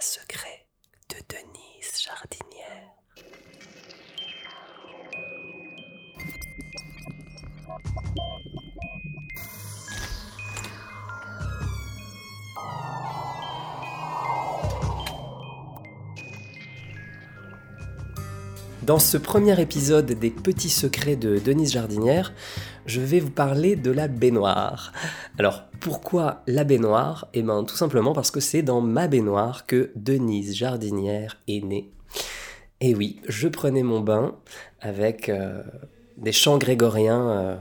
secret de Denise Jardinière. Dans ce premier épisode des petits secrets de Denise Jardinière, je vais vous parler de la baignoire. Alors pourquoi la baignoire Eh bien tout simplement parce que c'est dans ma baignoire que Denise Jardinière est née. Et oui, je prenais mon bain avec euh, des chants grégoriens euh,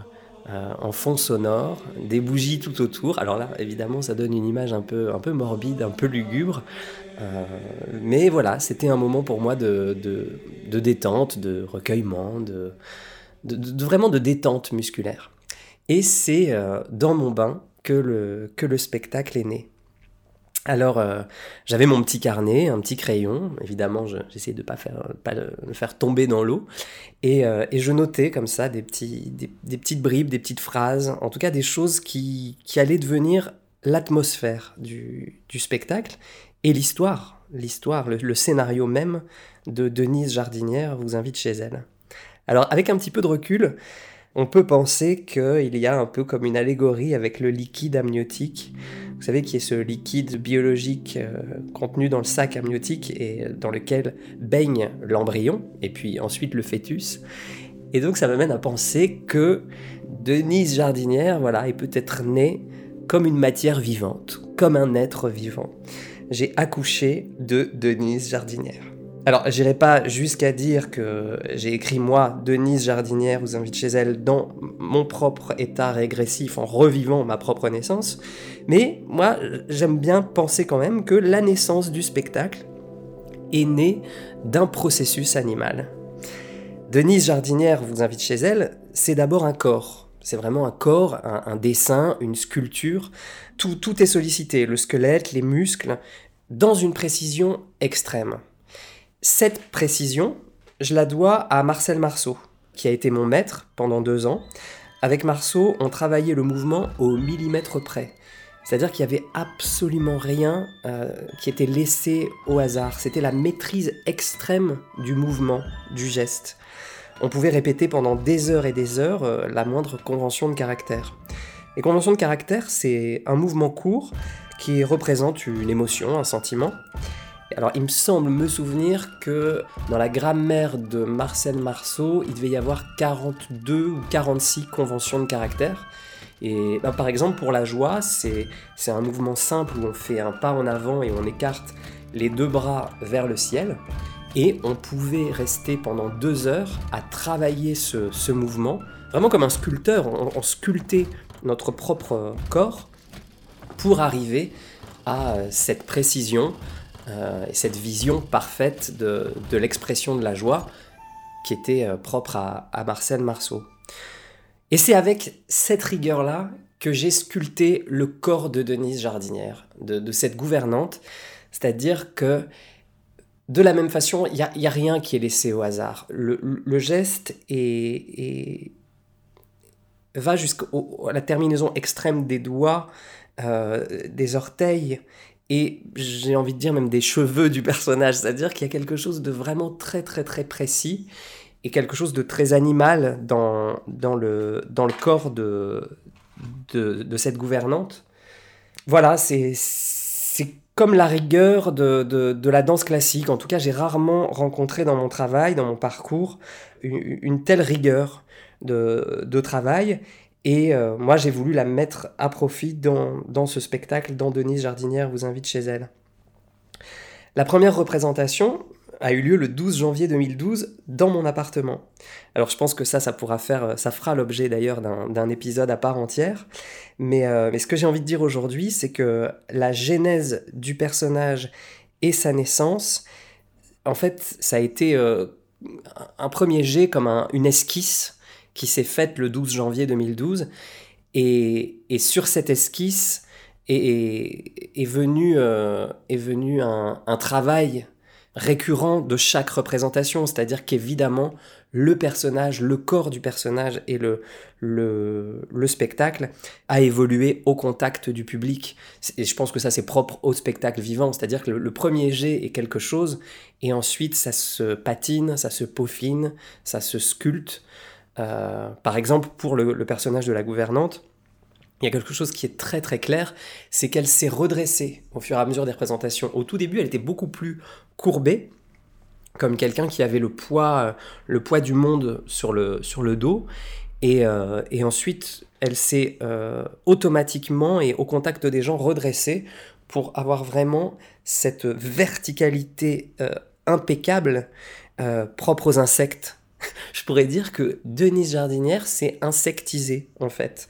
euh, en fond sonore, des bougies tout autour. Alors là, évidemment, ça donne une image un peu, un peu morbide, un peu lugubre. mais voilà, c'était un moment pour moi de, détente, de recueillement, de, vraiment de détente musculaire. Et c'est dans mon bain que le, que le spectacle est né. Alors, euh, j'avais mon petit carnet, un petit crayon. Évidemment, j'essayais de ne pas, faire, pas le, faire tomber dans l'eau. Et, euh, et, je notais comme ça des, petits, des, petites bribes, des petites phrases, en tout cas des choses qui, qui allaient devenir l'atmosphère du, du, spectacle et l'histoire, l'histoire, le, scénario même de Denise Jardinière vous invite chez elle. Alors avec un petit peu de recul, on peut penser qu'il y a un peu comme une allégorie avec le liquide amniotique. Vous savez qui est ce liquide biologique euh, contenu dans le sac amniotique et dans lequel baigne l'embryon et puis ensuite le fœtus. Et donc ça m'amène à penser que Denise Jardinière, voilà, est peut-être née comme une matière vivante, comme un être vivant. J'ai accouché de Denise Jardinière. Alors, j'irai pas jusqu'à dire que j'ai écrit moi, Denise Jardinière, vous invite chez elle, dans mon propre état régressif, en revivant ma propre naissance, mais moi, j'aime bien penser quand même que la naissance du spectacle est née d'un processus animal. Denise Jardinière vous invite chez elle, c'est d'abord un corps. C'est vraiment un corps, un, dessin, une sculpture. Tout, tout est sollicité, le squelette, les muscles, dans une précision extrême. Cette précision, je la dois à Marcel Marceau, qui a été mon maître pendant deux ans. Avec Marceau, on travaillait le mouvement au millimètre près. C'est-à-dire qu'il n'y avait absolument rien euh, qui était laissé au hasard. C'était la maîtrise extrême du mouvement, du geste. On pouvait répéter pendant des heures et des heures euh, la moindre convention de caractère. Les conventions de caractère, c'est un mouvement court qui représente une émotion, un sentiment. Alors, il me semble me souvenir que dans la grammaire de Marcel Marceau, il devait y avoir 42 ou 46 conventions de caractère. Et ben, par exemple, pour la joie, c'est un mouvement simple où on fait un pas en avant et on écarte les deux bras vers le ciel. Et on pouvait rester pendant deux heures à travailler ce, mouvement, vraiment comme un sculpteur. On sculptait notre propre corps pour arriver à cette précision euh, et cette vision parfaite de, l'expression de la joie qui était euh, propre à, Marcel Marceau. Et c'est avec cette rigueur-là que j'ai sculpté le corps de Denise Jardinière, de, cette gouvernante, c'est-à-dire que de la même façon, il n'y a, rien qui est laissé au hasard. Le, geste est, va jusqu'à la terminaison extrême des doigts, euh, des orteils, et j'ai envie de dire même des cheveux du personnage, c'est-à-dire qu'il y a quelque chose de vraiment très très très précis et quelque chose de très animal dans, dans, le, dans le corps de, de, cette gouvernante. Voilà, c'est comme la rigueur de, de, de, la danse classique. En tout cas, j'ai rarement rencontré dans mon travail, dans mon parcours, une, une telle rigueur de, de travail. Et euh, moi, j'ai voulu la mettre à profit dans, ce spectacle, dans Denise Jardinière vous invite chez elle. La première représentation a eu lieu le 12 janvier 2012 dans mon appartement. Alors je pense que ça, ça pourra faire, ça fera l'objet d'ailleurs d'un épisode à part entière. Mais, euh, mais ce que j'ai envie de dire aujourd'hui, c'est que la genèse du personnage et sa naissance, en fait, ça a été euh, un premier jet comme une esquisse qui s'est faite le 12 janvier 2012. Et, sur cette esquisse est, est, venu, euh, est venu un, travail récurrent de chaque représentation, c'est-à-dire qu'évidemment, le personnage, le corps du personnage et le, le, le spectacle a évolué au contact du public. Et je pense que ça c'est propre au spectacle vivant, c'est-à-dire que le, premier jet est quelque chose et ensuite ça se patine, ça se peaufine, ça se sculpte. Euh, par exemple, pour le, personnage de la gouvernante, il y a quelque chose qui est très très clair, c'est qu'elle s'est redressée au fur et à mesure des représentations. Au tout début, elle était beaucoup plus courbée, comme quelqu'un qui avait le poids, euh, le poids du monde sur le, sur le dos. Et, euh, ensuite, elle s'est automatiquement et au contact des gens redressée pour avoir vraiment cette verticalité impeccable propre aux insectes. Je pourrais dire que Denise Jardinière s'est insectisée en fait.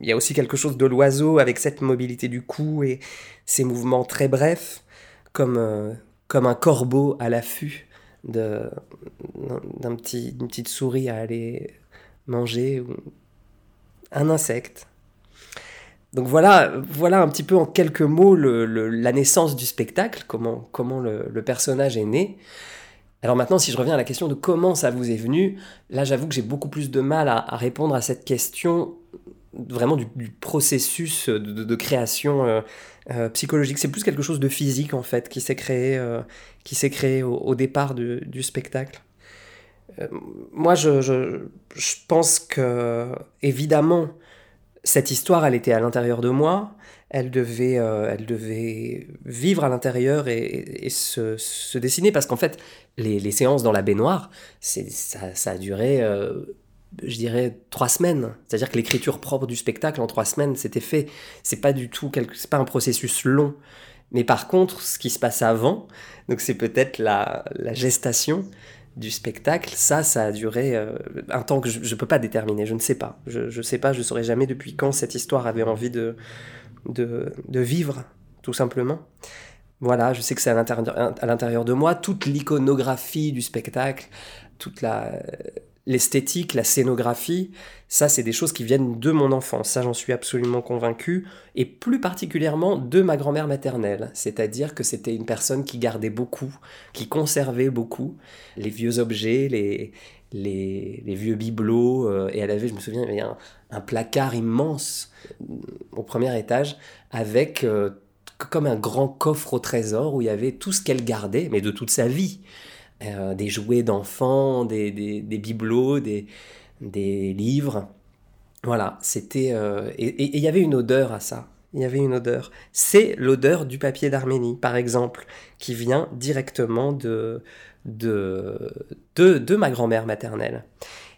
Il y a aussi quelque chose de l'oiseau avec cette mobilité du cou et ces mouvements très brefs, comme, comme un corbeau à l'affût d'un petit, d'une petite souris à aller manger ou un insecte. Donc voilà, voilà un petit peu en quelques mots le, la naissance du spectacle, comment, comment le, le, personnage est né. Alors maintenant, si je reviens à la question de comment ça vous est venu, là j'avoue que j'ai beaucoup plus de mal à, répondre à cette question vraiment du, processus de, création euh, euh, psychologique. C'est plus quelque chose de physique en fait qui s'est créé, euh, qui s'est créé au, départ du, spectacle. Moi, je, je, pense que évidemment cette histoire, elle était à l'intérieur de moi. Elle devait, elle devait vivre à l'intérieur et, se, dessiner parce qu'en fait, les, séances dans la baignoire, ça, ça a duré je dirais trois semaines. C'est-à-dire que l'écriture propre du spectacle en trois semaines, c'était fait. C'est pas du tout, c'est pas un processus long. Mais par contre, ce qui se passe avant, donc c'est peut-être la, gestation du spectacle. Ça, ça a duré euh, un temps que je ne peux pas déterminer. Je ne sais pas. Je ne sais pas. Je saurais jamais depuis quand cette histoire avait envie de de, de vivre, tout simplement. Voilà, je sais que c'est à l'intérieur de moi. Toute l'iconographie du spectacle, toute la l'esthétique, la scénographie, ça c'est des choses qui viennent de mon enfance, ça j'en suis absolument convaincu, et plus particulièrement de ma grand-mère maternelle, c'est-à-dire que c'était une personne qui gardait beaucoup, qui conservait beaucoup les vieux objets, les, les, vieux bibelots, euh, et elle avait, je me souviens, il y un placard immense euh, au premier étage avec... Euh, comme un grand coffre au trésor où il y avait tout ce qu'elle gardait, mais de toute sa vie. Euh, des jouets d'enfants, des, des, bibelots, des, des livres. Voilà, c'était... Euh, et il y avait une odeur à ça. Il y avait une odeur. C'est l'odeur du papier d'Arménie, par exemple, qui vient directement de, de, de, de ma grand-mère maternelle.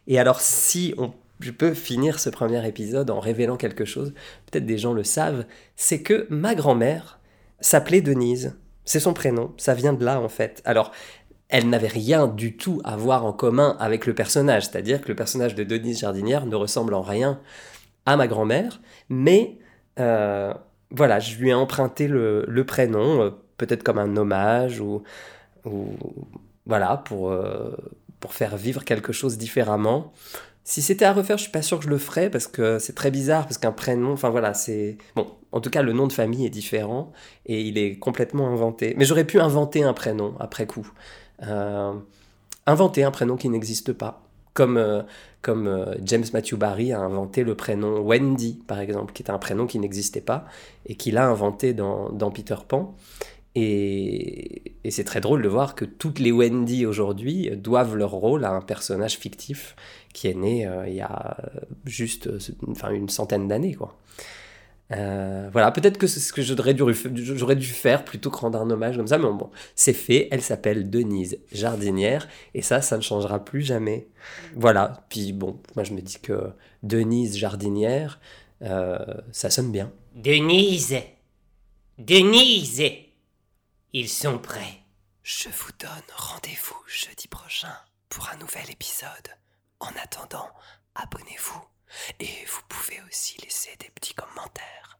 Et alors, si on, je peux finir ce premier épisode en révélant quelque chose, peut-être des gens le savent, c'est que ma grand-mère s'appelait Denise. C'est son prénom, ça vient de là en fait. Alors, elle n'avait rien du tout à voir en commun avec le personnage, c'est-à-dire que le personnage de Denise Jardinière ne ressemble en rien à ma grand-mère, mais euh, voilà, je lui ai emprunté le, prénom, euh, peut-être comme un hommage ou, voilà, pour, euh, pour faire vivre quelque chose différemment. Si c'était à refaire, je suis pas sûr que je le ferais parce que c'est très bizarre, parce qu'un prénom, enfin voilà, c'est. Bon, en tout cas, le nom de famille est différent et il est complètement inventé. Mais j'aurais pu inventer un prénom après coup. Euh, inventer un prénom qui n'existe pas. Comme, euh, comme euh, James Matthew Barry a inventé le prénom Wendy, par exemple, qui est un prénom qui n'existait pas et qu'il a inventé dans, dans Peter Pan. Et, et c'est très drôle de voir que toutes les Wendy aujourd'hui doivent leur rôle à un personnage fictif qui est né il y a juste enfin, une centaine d'années. quoi. Euh, voilà, peut-être que c'est ce que j'aurais dû, j'aurais dû faire plutôt que rendre un hommage comme ça, mais bon, c'est fait. Elle s'appelle Denise Jardinière, et ça, ça ne changera plus jamais. Voilà, puis bon, moi je me dis que Denise Jardinière, euh, ça sonne bien. Denise Denise Ils sont prêts. Je vous donne rendez-vous jeudi prochain pour un nouvel épisode. En attendant, abonnez-vous. Et vous pouvez aussi laisser des petits commentaires.